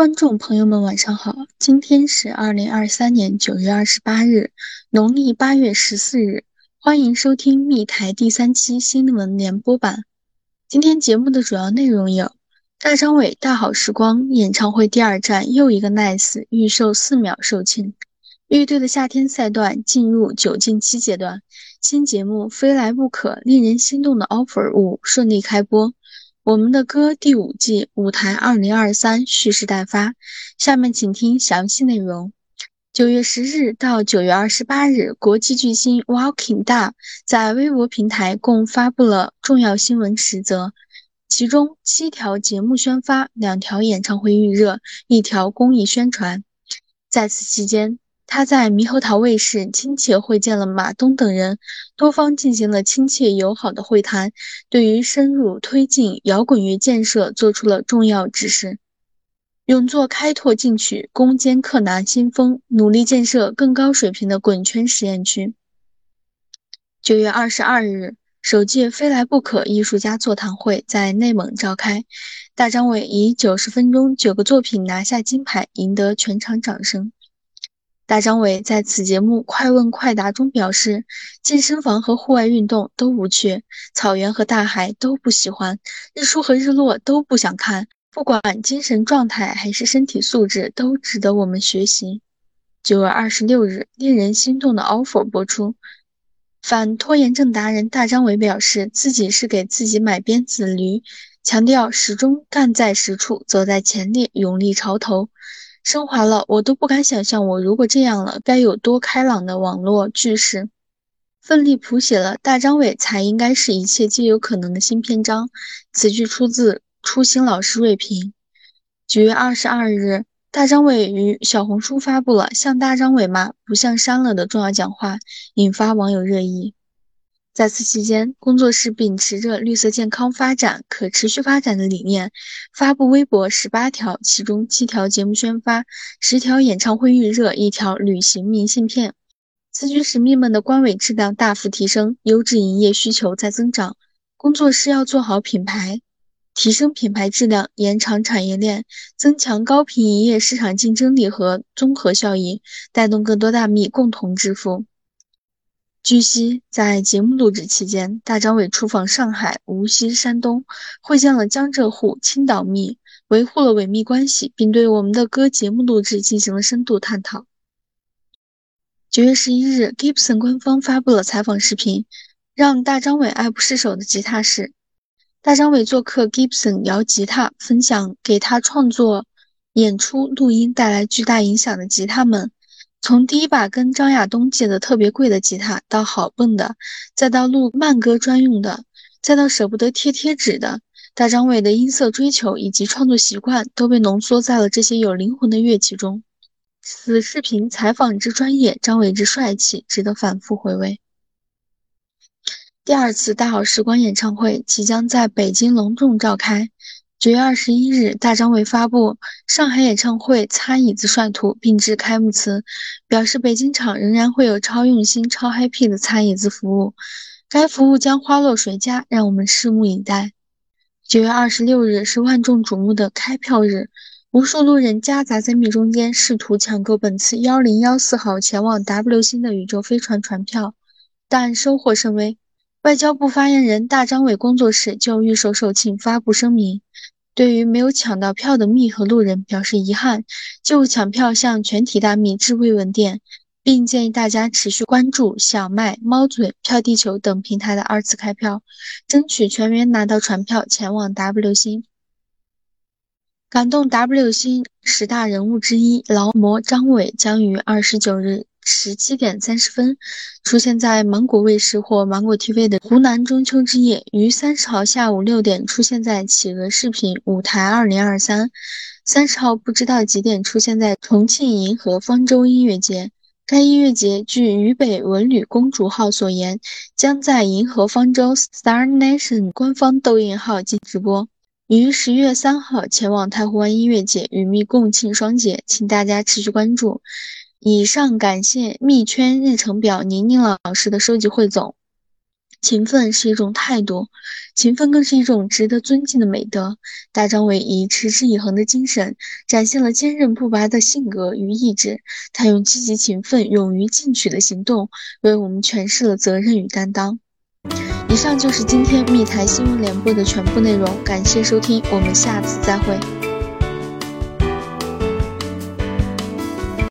观众朋友们，晚上好！今天是二零二三年九月二十八日，农历八月十四日。欢迎收听密台第三期新闻联播版。今天节目的主要内容有：大张伟《大好时光》演唱会第二站又一个 Nice 预售四秒售罄，乐队的夏天赛段进入九进七阶段，新节目《非来不可》令人心动的 offer 五顺利开播。我们的歌第五季舞台二零二三蓄势待发，下面请听详细内容。九月十日到九月二十八日，国际巨星 Walking 大在微博平台共发布了重要新闻十则，其中七条节目宣发，两条演唱会预热，一条公益宣传。在此期间，他在猕猴桃卫视亲切会见了马东等人，多方进行了亲切友好的会谈，对于深入推进摇滚乐建设做出了重要指示。永作开拓进取，攻坚克难新风，努力建设更高水平的滚圈实验区。九月二十二日，首届非来不可艺术家座谈会在内蒙召开，大张伟以九十分钟九个作品拿下金牌，赢得全场掌声。大张伟在此节目快问快答中表示，健身房和户外运动都无趣，草原和大海都不喜欢，日出和日落都不想看。不管精神状态还是身体素质，都值得我们学习。九月二十六日，令人心动的 offer 播出，反拖延症达人大张伟表示，自己是给自己买鞭子驴，强调始终干在实处，走在前列，勇立潮头。升华了，我都不敢想象，我如果这样了，该有多开朗的网络句式。奋力谱写了大张伟才应该是一切皆有可能的新篇章。此句出自初心老师锐评。九月二十二日，大张伟于小红书发布了“像大张伟吗？不像删了”的重要讲话，引发网友热议。在此期间，工作室秉持着绿色健康发展、可持续发展的理念，发布微博十八条，其中七条节目宣发，十条演唱会预热，一条旅行明信片。此举使蜜们的官网质量大幅提升，优质营业需求在增长。工作室要做好品牌，提升品牌质量，延长产业链，增强高频营业市场竞争力和综合效益，带动更多大蜜共同致富。据悉，在节目录制期间，大张伟出访上海、无锡、山东，会见了江浙沪、青岛密，维护了维密关系，并对我们的歌节目录制进行了深度探讨。九月十一日，Gibson 官方发布了采访视频，让大张伟爱不释手的吉他是大张伟做客 Gibson 摇吉他，分享给他创作、演出、录音带来巨大影响的吉他们。从第一把跟张亚东借的特别贵的吉他，到好笨的，再到录慢歌专用的，再到舍不得贴贴纸的，大张伟的音色追求以及创作习惯都被浓缩在了这些有灵魂的乐器中。此视频采访之专业，张伟之帅气，值得反复回味。第二次大好时光演唱会即将在北京隆重召开。九月二十一日，大张伟发布上海演唱会擦椅子帅图，并致开幕词，表示北京场仍然会有超用心、超 happy 的擦椅子服务，该服务将花落谁家，让我们拭目以待。九月二十六日是万众瞩目的开票日，无数路人夹杂在密中间，试图抢购本次幺零幺四号前往 W 星的宇宙飞船船票，但收获甚微。外交部发言人大张伟工作室就预售售罄发布声明。对于没有抢到票的蜜和路人表示遗憾，就抢票向全体大蜜致慰问电，并建议大家持续关注小麦、猫嘴、票地球等平台的二次开票，争取全员拿到船票前往 W 星。感动 W 星十大人物之一劳模张伟将于二十九日。十七点三十分，出现在芒果卫视或芒果 TV 的湖南中秋之夜，于三十号下午六点出现在企鹅视频舞台二零二三，三十号不知道几点出现在重庆银河方舟音乐节。该音乐节据渝北文旅公主号所言，将在银河方舟 Star Nation 官方抖音号进直播。于十月三号前往太湖湾音乐节与蜜共庆双节，请大家持续关注。以上感谢蜜圈日程表宁宁老师的收集汇总。勤奋是一种态度，勤奋更是一种值得尊敬的美德。大张伟以持之以恒的精神，展现了坚韧不拔的性格与意志。他用积极勤奋、勇于进取的行动，为我们诠释了责任与担当。以上就是今天密台新闻联播的全部内容，感谢收听，我们下次再会。